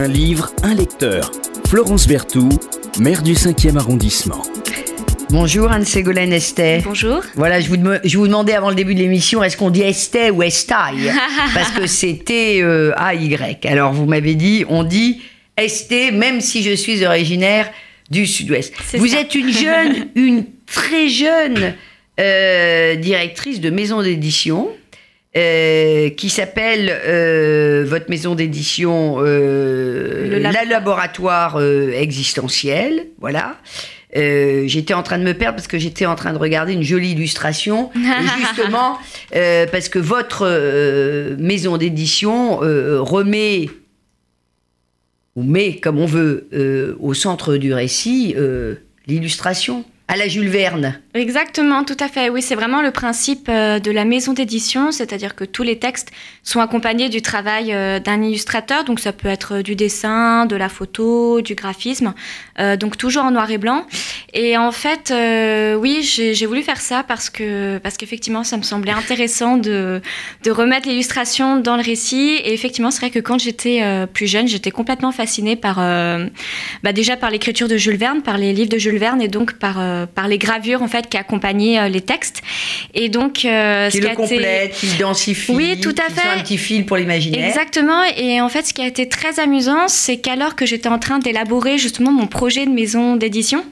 Un livre, un lecteur. Florence Berthoud, maire du 5e arrondissement. Bonjour Anne-Ségolène Estet. Bonjour. Voilà, je vous, je vous demandais avant le début de l'émission, est-ce qu'on dit Estet ou Estaille Parce que c'était euh, A-Y. Alors vous m'avez dit, on dit Estet, même si je suis originaire du sud-ouest. Vous ça. êtes une jeune, une très jeune euh, directrice de maison d'édition. Euh, qui s'appelle euh, votre maison d'édition euh, Le La Labo- Laboratoire euh, Existentiel, voilà. J'étais en train de me perdre parce que j'étais en train de regarder une jolie illustration. Justement, parce que votre maison d'édition remet, ou met, comme on veut, au centre du récit, l'illustration à la Jules Verne. Exactement, tout à fait. Oui, c'est vraiment le principe euh, de la maison d'édition, c'est-à-dire que tous les textes sont accompagnés du travail euh, d'un illustrateur. Donc ça peut être du dessin, de la photo, du graphisme, euh, donc toujours en noir et blanc. Et en fait, oui, j'ai voulu faire ça parce que parce qu'effectivement, ça me semblait intéressant de de remettre l'illustration dans le récit. Et effectivement, c'est vrai que quand j'étais plus jeune, j'étais complètement fascinée par bah, déjà par l'écriture de Jules Verne, par les livres de Jules Verne et donc par, par les gravures en fait qui accompagnaient euh, les textes. Et donc, euh, Qui ce le a été- complète, qui le densifie. Oui, tout à fait. un petit fil pour l'imaginaire. Exactement. Et en fait, ce qui a été très amusant, c'est qu'alors que j'étais en train d'élaborer justement mon projet de maison d'édition,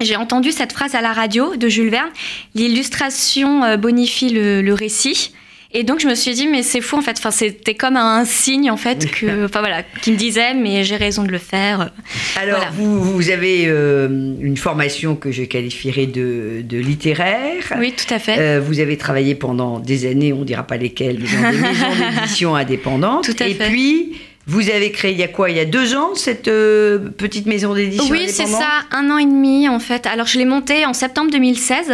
j'ai entendu cette phrase à la radio de Jules Verne l'illustration euh, bonifie le, le récit. Et donc je me suis dit mais c'est fou en fait. Enfin c'était comme un signe en fait que, enfin voilà, qui me disait mais j'ai raison de le faire. Alors, Voilà. vous, vous avez euh, une formation que je qualifierais de, de littéraire. Oui, tout à fait. Euh, vous avez travaillé pendant des années, on ne dira pas lesquelles, dans des maisons d'édition indépendantes. Tout à Et fait. puis, vous avez créé il y a quoi Il y a deux ans, cette euh, petite maison d'édition Oui, c'est ça, un an et demi en fait. Alors je l'ai monté en septembre 2016,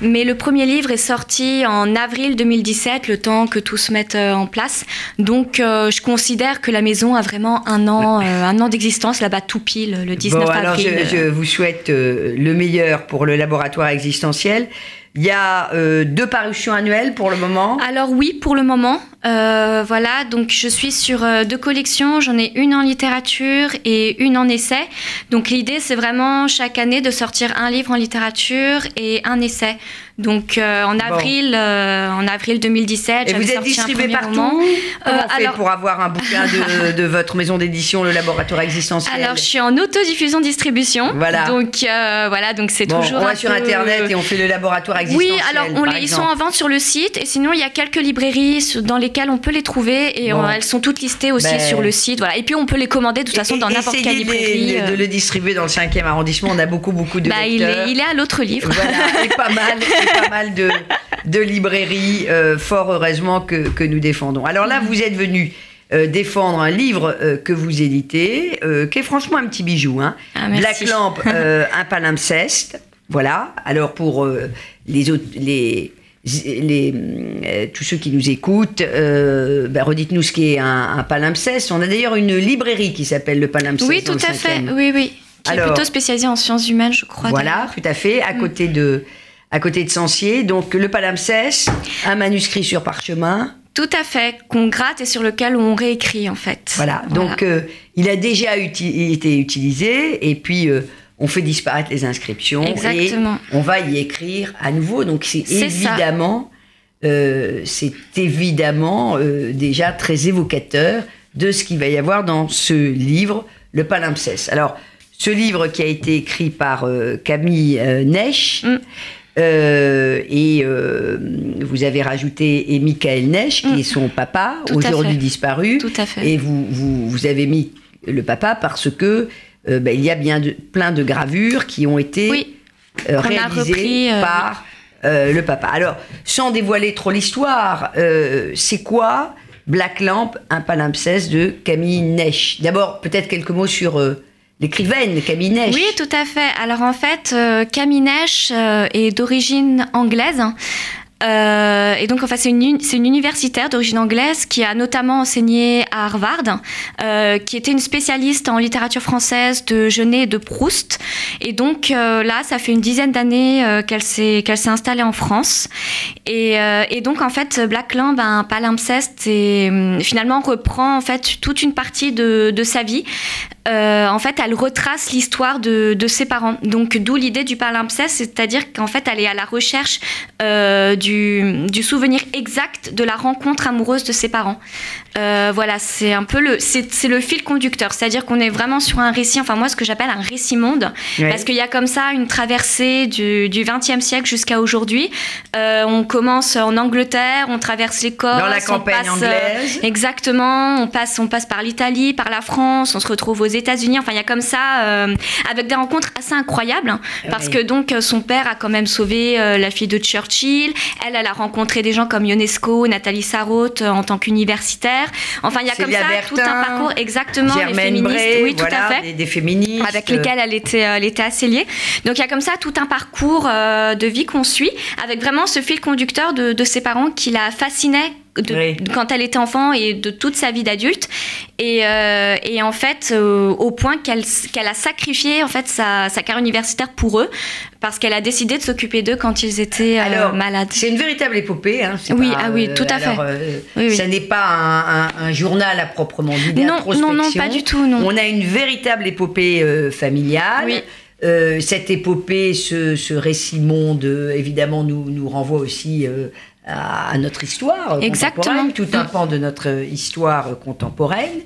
mais le premier livre est sorti en avril 2017, le temps que tout se mette euh, en place. Donc euh, je considère que la maison a vraiment un an, euh, un an d'existence là-bas tout pile, le 19 Bon, alors avril. je, je vous souhaite le meilleur pour le laboratoire existentiel. Il y a euh, deux parutions annuelles pour le moment. Alors oui, pour le moment, euh, voilà. Donc je suis sur euh, deux collections. J'en ai une en littérature et une en essai. Donc l'idée, c'est vraiment chaque année de sortir un livre en littérature et un essai. Donc euh, en avril, euh, en avril 2017, Et vous êtes distribué partout. Comment Euh, on fait alors- pour avoir un bouquin de, de votre maison d'édition, le laboratoire existentiel? Alors je suis en autodiffusion distribution. Voilà. Donc euh, voilà, donc c'est Bon, toujours. on va sur peu- Internet et on fait le laboratoire Oui, existentiel. alors on par les, ils sont en vente sur le site et sinon il y a quelques librairies dans lesquelles on peut les trouver et Bon. euh, elles sont toutes listées aussi Ben. sur le site. Voilà. Et puis on peut les commander de toute façon Et- dans n'importe quelle librairie. de, de le distribuer dans le 5e arrondissement. On a beaucoup, beaucoup de Bah, il, est, il est à l'autre livre. Voilà, et pas mal, pas mal de, de librairies, euh, fort heureusement que, que nous défendons. Alors là, vous êtes venu euh, défendre un livre euh, que vous éditez, qui est franchement un petit bijou. Hein. Ah. Black Lamp, un palimpseste. Voilà. Alors pour les autres, les, les, euh, tous ceux qui nous écoutent, euh, ben, redites-nous ce qu'est un, un palimpseste. On a d'ailleurs une librairie qui s'appelle le palimpseste. Oui, tout à fait. Oui, oui. Qui Alors- est plutôt spécialisé en sciences humaines, je crois. Voilà, tout à fait, à côté de, à côté de Sancier. Donc le palimpseste, un manuscrit sur parchemin. Tout à fait. Qu'on gratte et sur lequel on réécrit en fait. Voilà. Donc euh, il a déjà uti- été utilisé et puis euh, on fait disparaître les inscriptions Exactement. et on va y écrire à nouveau. Donc c'est évidemment, euh, c'est évidemment déjà très évocateur de ce qu'il va y avoir dans ce livre, le palimpseste. Alors ce livre qui a été écrit par Camille Nesch. Mm. Euh, et euh, vous avez rajouté et Michael Nesch, qui Mm. est son papa, aujourd'hui disparu. Tout à fait. Et vous, vous, vous avez mis le papa parce que euh, ben, il y a bien de, plein de gravures qui ont été Oui. réalisées repris, par le papa. Alors, sans dévoiler trop l'histoire, c'est quoi Black Lamp, un palimpseste de Camille Nesch? D'abord, peut-être quelques mots sur l'écrivaine Camille Nesch. Oui, tout à fait. Alors en fait, euh, Camille Nesch euh, est d'origine anglaise. et donc, enfin, c'est une, universitaire d'origine anglaise qui a notamment enseigné à Harvard, qui était une spécialiste en littérature française de Genet et de Proust. Et donc, là, ça fait une dizaine d'années qu'elle s'est, installée en France. Et, donc, en fait, Black Lamb, un palimpseste, et finalement reprend en fait toute une partie de sa vie. Euh, en fait, elle retrace l'histoire de, de, ses parents. Donc, d'où l'idée du palimpseste, c'est-à-dire qu'en fait, elle est à la recherche euh, du, du, souvenir exact de la rencontre amoureuse de ses parents. Euh, voilà, c'est un peu le, c'est, le fil conducteur, c'est-à-dire qu'on est vraiment sur un récit, enfin moi, ce que j'appelle un récit monde, parce qu'il y a comme ça une traversée du, du 20e siècle jusqu'à aujourd'hui. on commence en Angleterre, on traverse l'Écosse, dans la campagne anglaise, exactement. On passe, on passe par l'Italie, par la France, on se retrouve aux États-Unis. Enfin, il y a comme ça, euh, avec des rencontres assez incroyables, hein, parce que donc son père a quand même sauvé euh, la fille de Churchill. Elle, elle a rencontré des gens comme Ionesco, Nathalie Sarraute euh, en tant qu'universitaire. Enfin, il y a comme ça tout un parcours exactement féministes, oui, tout à fait, des, féministes avec lesquelles elle était, elle était assez liée. Donc il y a comme ça tout un parcours de vie qu'on suit, avec vraiment ce fil conducteur de, de ses parents qui la fascinait quand elle était enfant et de toute sa vie d'adulte. Et, euh, et, en fait, euh, au point qu'elle a sacrifié en fait sa, sa, carrière universitaire pour eux, parce qu'elle a décidé de s'occuper d'eux quand ils étaient euh, malades. C'est une véritable épopée. Hein, oui, ah oui, tout à fait. Oui, Ça n'est pas un, un, journal à proprement dit. Non, non, non, pas du tout. Non. On a une véritable épopée familiale. Oui. cette épopée, ce, ce, récit monde, évidemment, nous, nous renvoie aussi à, notre histoire Exactement. tout un pan de notre histoire contemporaine.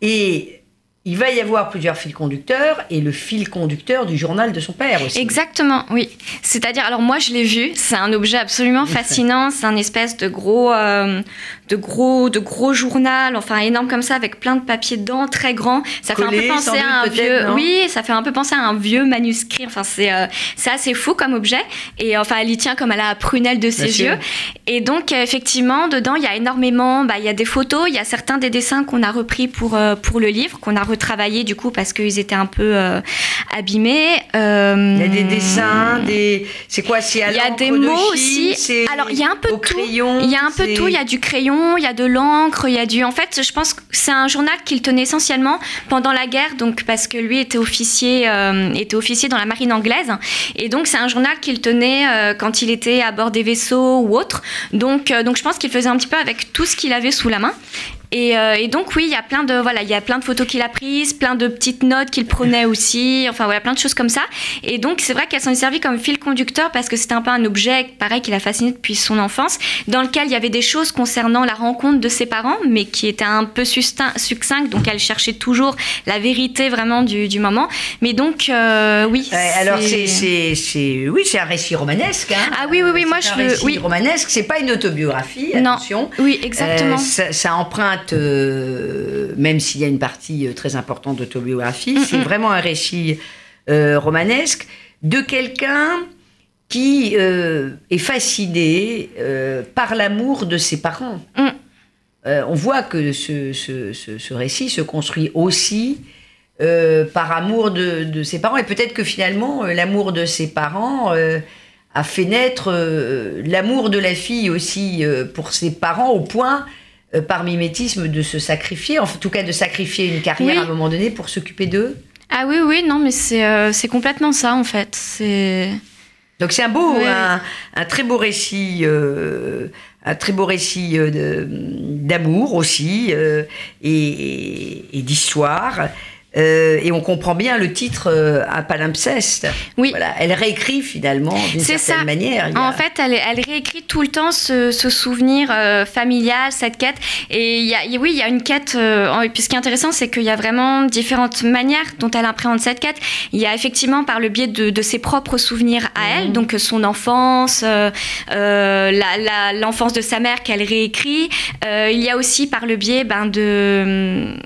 Et il va y avoir plusieurs fils conducteurs et le fil conducteur du journal de son père aussi. Exactement, oui. C'est-à-dire, alors moi je l'ai vu, c'est un objet absolument fascinant, c'est un espèce de gros, euh, de gros, de gros journal, enfin énorme comme ça, avec plein de papiers dedans, très grand. Ça fait un peu penser à un vieux, oui, ça fait un peu penser à un vieux manuscrit. Enfin c'est, euh, c'est assez fou comme objet. Et enfin elle y tient comme à la prunelle de ses yeux. Et donc effectivement dedans il y a énormément, bah, il y a des photos, il y a certains des dessins qu'on a repris pour euh, pour le livre, qu'on a retravaillé du coup parce qu'ils étaient un peu euh, abîmés. Euh, il y a des dessins, des. C'est quoi C'est Il y a des mots aussi. Alors il y a un peu de tout. Il y a un peu tout. Il y a du crayon, il y a de l'encre, il y a du. En fait, je pense que c'est un journal qu'il tenait essentiellement pendant la guerre, donc parce que lui était officier, euh, était officier dans la marine anglaise, et donc c'est un journal qu'il tenait quand il était à bord des vaisseaux ou autre. Donc, donc je pense qu'il faisait un petit peu avec tout ce qu'il avait sous la main. Euh, et, donc oui, il y a plein de voilà, il y a plein de photos qu'il a prises, plein de petites notes qu'il prenait aussi, enfin voilà, plein de choses comme ça. Et donc c'est vrai qu'elle s'en est servie comme fil conducteur parce que c'était un peu un objet pareil qui l'a fasciné depuis son enfance, dans lequel il y avait des choses concernant la rencontre de ses parents, mais qui étaient un peu succinctes, donc elle cherchait toujours la vérité vraiment du, du moment. Mais donc euh, oui. alors c'est oui c'est un récit romanesque. Hein. Ah oui oui oui moi je un récit oui. romanesque, c'est pas une autobiographie. Attention. Non. Oui exactement. Euh, ça, ça emprunte euh, même s'il y a une partie euh, très importante d'autobiographie, c'est vraiment un récit euh, romanesque de quelqu'un qui est fasciné par l'amour de ses parents. Mm. on voit que ce, récit se construit aussi par amour de, de, ses parents, et peut-être que finalement, l'amour de ses parents a fait naître l'amour de la fille aussi pour ses parents, au point euh, par mimétisme de se sacrifier, en tout cas de sacrifier une carrière à un moment donné pour s'occuper d'eux Ah oui, oui, non, mais c'est euh, complètement ça en fait. C'est donc c'est un beau, un, très beau récit, euh, un très beau récit d'amour aussi et, et d'histoire. Euh, et on comprend bien le titre euh, un palimpseste. Oui. Voilà, elle réécrit finalement d'une certaine ça. manière. En fait, elle, elle, réécrit tout le temps ce, ce souvenir euh, familial, cette quête. Et il y a, oui, il y a une quête. Euh, puis ce qui est intéressant, c'est qu'il y a vraiment différentes manières dont elle appréhende cette quête. Il y a effectivement par le biais de, de ses propres souvenirs à elle, mhm. donc son enfance, l'enfance la, de sa mère qu'elle réécrit. il y a aussi par le biais ben, de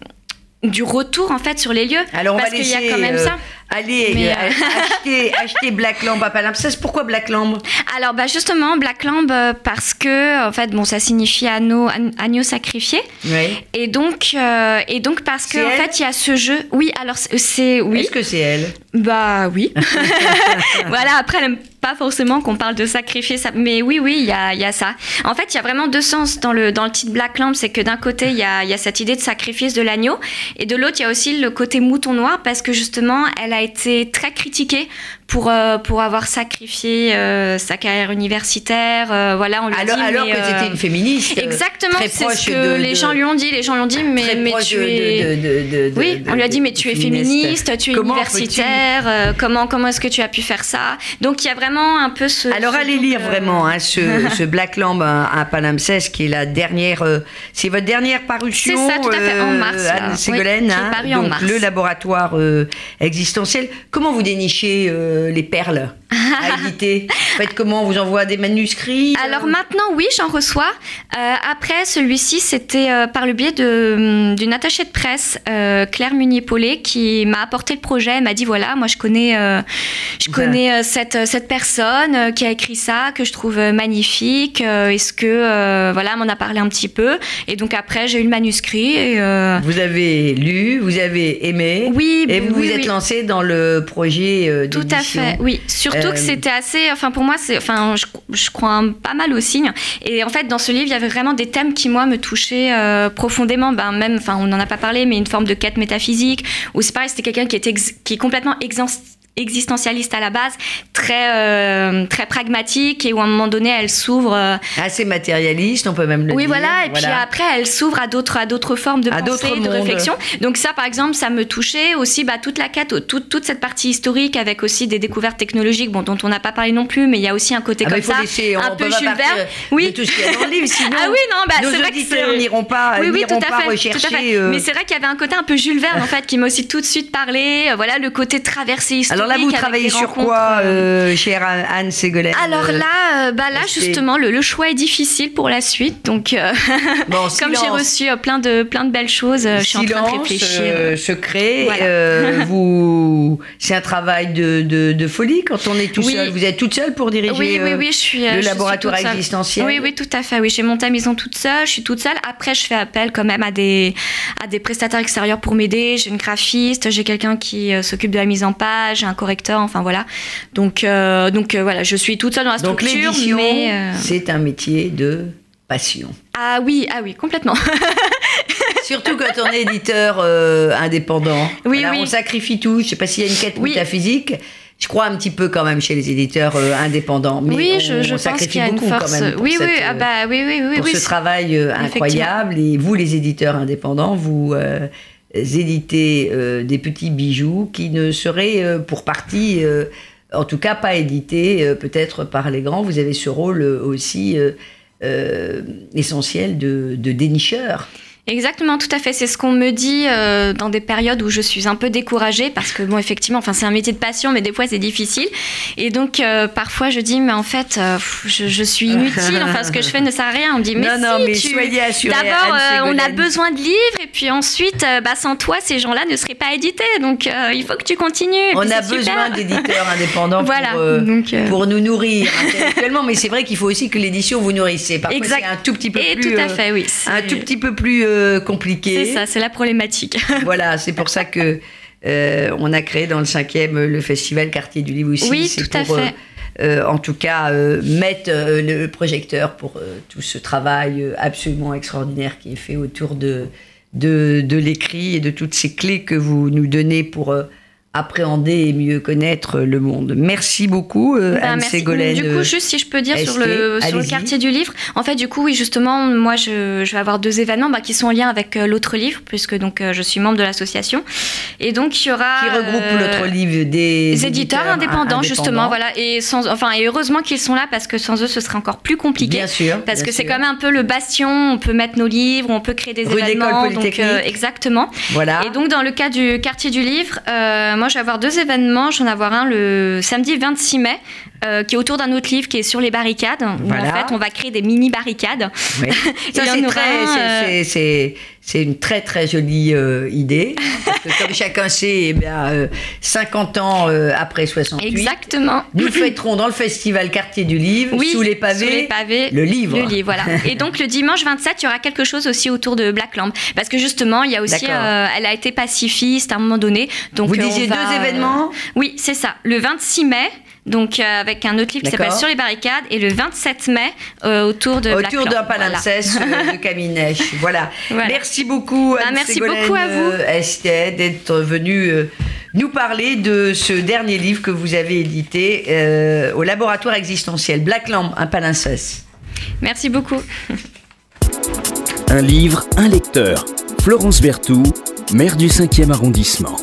du retour en fait sur les lieux. Alors on parce qu'il y a quand même euh, ça. Allez, euh, acheter, acheter, Black Lamb à Palimpseste. Pourquoi Black Lamb? Alors bah justement Black Lamb euh, parce que en fait bon ça signifie agneau, agneau sacrifié. Oui. Et donc et donc parce que en fait il y a ce jeu. Oui alors c'est oui. Est-ce que c'est elle? Bah oui. voilà après elle pas forcément qu'on parle de sacrifier ça. Mais oui, oui, il y a, ça. En fait, il y a vraiment deux sens dans le, dans le titre Black Lamb. C'est que d'un côté, il y a, cette idée de sacrifice de l'agneau. Et de l'autre, il y a aussi le côté mouton noir parce que justement, elle a été très critiquée pour, euh, pour avoir sacrifié euh, sa carrière universitaire. Euh, voilà, on lui alors, dit, alors mais, que c'était une féministe. Exactement, c'est ce que de- les gens lui ont dit. Les gens lui ont dit, mais, mais tu es. de- de- Oui, on lui a dit, mais tu es féministe. tu es Comment universitaire, comment, comment est-ce que tu as pu faire ça? Donc il y a vraiment un peu ce. Alors ce allez lire vraiment hein, ce, ce Black Lamb à, à qui est la dernière, c'est votre dernière parution. C'est ça, tout à fait, en mars. Anne Oui, Ségolène, est hein, en mars. le laboratoire existentiel. Comment vous dénichez les perles à éditer En fait, comment on vous envoie des manuscrits euh Alors maintenant, oui, j'en reçois. Euh, après, celui-ci, c'était euh, par le biais de, d'une attachée de presse, euh, Claire Munier-Paulet, qui m'a apporté le projet. Elle m'a dit voilà, moi je connais, euh, je Ouais. connais euh, cette, cette personne euh, qui a écrit ça, que je trouve euh, magnifique. Euh, Est-ce que, euh, voilà, elle m'en a parlé un petit peu. Et donc après, j'ai eu le manuscrit. Et, euh, Vous avez lu, vous avez aimé, oui, et vous oui, vous êtes oui. lancé dans le projet euh, Tout à fait, oui. Surtout Que c'était assez. Enfin, pour moi, c'est. Enfin, je, crois pas mal aux signes. Et en fait, dans ce livre, il y avait vraiment des thèmes qui, moi, me touchaient euh, profondément. Ben, même, enfin, on n'en a pas parlé, mais une forme de quête métaphysique. Ou c'est pareil, c'était quelqu'un qui, était qui est complètement exen- existentialiste à la base, très, euh, très pragmatique, et où à un moment donné, elle s'ouvre. euh, Assez matérialiste, on peut même le oui, dire. voilà. Et puis après, elle s'ouvre à d'autres, à d'autres formes de À pensée, de mondes. réflexion. Donc ça, par exemple, ça me touchait aussi. Bah, toute la quête, toute, toute cette partie historique, avec aussi des découvertes technologiques, bon, dont on n'a pas parlé non plus, mais il y a aussi un côté Ah bah, comme faut ça, laisser, on un peut peu Jules Verne. Oui. de tout ce qu'il y a dans le livre, sinon Ah oui, non, bah, nos c'est vrai que auditeurs n'iront pas, oui, oui, tout à pas fait, tout à rechercher. fait. euh, Mais c'est vrai qu'il y avait un côté un peu Jules Verne en fait qui m'a aussi tout de suite parlé. euh, Voilà le côté traversée historique. Alors là, vous travaillez sur quoi, euh, euh, chère Anne- Ségolène Alors Euh, là, euh, bah là justement, le, le choix est difficile pour la suite. Donc, euh, bon, comme j'ai reçu euh, plein de plein de belles choses, euh, je suis en train de réfléchir. euh, secret. Voilà. euh, vous, c'est un travail de, de, de folie quand on est tout Oui. seul? Vous êtes toute seule pour diriger Oui, oui, euh, oui, je suis. euh, le je suis laboratoire seule. existentiel? Oui, oui, tout à fait. Oui, j'ai monté la maison toute seule. Je suis toute seule. Après, je fais appel quand même à des à des prestataires extérieurs pour m'aider. J'ai une graphiste, j'ai quelqu'un qui euh, s'occupe de la mise en page, un correcteur. Enfin voilà. Donc euh, donc euh, voilà, je suis toute seule dans la structure, mais euh, c'est un métier de passion. ah oui, ah oui, complètement. Surtout quand on est éditeur euh, indépendant. Oui, Voilà, oui. On sacrifie tout. Je sais pas s'il y a une quête Oui. métaphysique. Je crois un petit peu quand même chez les éditeurs euh, indépendants. Mais oui, on, je, je on pense sacrifie qu'il y a une beaucoup force. quand même. pour oui, oui, ah euh, bah oui, oui, oui, pour ce travail incroyable. Et vous, les éditeurs indépendants, vous éditez euh, des petits bijoux qui ne seraient euh, pour partie, euh, en tout cas, pas édités peut-être par les grands. Vous avez ce rôle aussi essentiel de, de dénicheur. Exactement, tout à fait. C'est ce qu'on me dit euh, dans des périodes où je suis un peu découragée parce que bon, effectivement, enfin c'est un métier de passion, mais des fois c'est difficile. Et donc euh, parfois je dis mais en fait euh, je, je suis inutile. Enfin ce que je fais ne sert à rien. On me dit mais non, si, non, mais tu... D'abord, on a besoin de livres et puis ensuite, bah, sans toi, ces gens-là ne seraient pas édités. Donc il faut que tu continues. Et On puis, a besoin d'éditeurs indépendants Voilà. pour, donc, pour nous nourrir intellectuellement, mais c'est vrai qu'il faut aussi que l'édition vous nourrisse. Parfois, Exact. un tout petit peu et plus, tout à fait, oui. un tout petit peu plus compliqué. C'est ça, c'est la problématique. voilà, c'est pour ça que euh, on a créé dans le cinquième euh, le festival Quartier du Livre aussi. Oui, C'est tout à pour, fait. euh, euh, en tout cas, euh, mettre le projecteur pour tout ce travail absolument extraordinaire qui est fait autour de, de, de l'écrit et de toutes ces clés que vous nous donnez pour appréhender et mieux connaître le monde. Merci beaucoup, euh, Bah, Anne merci. Ségolène. Du coup, juste si je peux dire sur le, sur le quartier du livre, en fait, du coup, oui, justement, moi, je, je vais avoir deux événements bah, qui sont en lien avec euh, l'autre livre, puisque donc euh, je suis membre de l'association, et donc il y aura qui regroupe euh, l'autre livre des les éditeurs indépendants, justement, voilà, et sans, enfin, et heureusement qu'ils sont là parce que sans eux, ce serait encore plus compliqué. Bien sûr. Parce bien que c'est quand même un peu le bastion, on peut mettre nos livres, on peut créer des Rue événements. Donc, euh, exactement. Voilà. Et donc, dans le cas du quartier du livre, euh, moi, je vais avoir deux événements. Je vais en avoir un le samedi 26 mai, euh, qui est autour d'un autre livre qui est sur les barricades. Où, Voilà. en fait, on va créer des mini barricades. Oui. Ça, c'est très- euh, c'est une très très jolie euh, idée. Parce que comme chacun sait, eh bien, euh, 50 ans euh, après 68, Exactement. nous fêterons dans le festival Quartier du Livre, Oui, sous les pavés, sous les pavés, le livre. Le livre, voilà. Et donc le dimanche 27, il y aura quelque chose aussi autour de Black Lamb, parce que justement, il y a aussi, euh, elle a été pacifiste à un moment donné. Donc Vous disiez va, deux événements Oui, c'est ça. Le 26 mai. Donc avec un autre livre qui s'appelle Sur les barricades, et le 27 mai autour de autour d'un palimpseste de Caminèche. Voilà. Merci beaucoup. Bah, merci beaucoup à vous, Esther, d'être venue nous parler de ce dernier livre que vous avez édité euh, au laboratoire existentiel, Black Lamb, un palinceste. Merci beaucoup. Un livre, un lecteur. Florence Berthoud, maire du 5e arrondissement.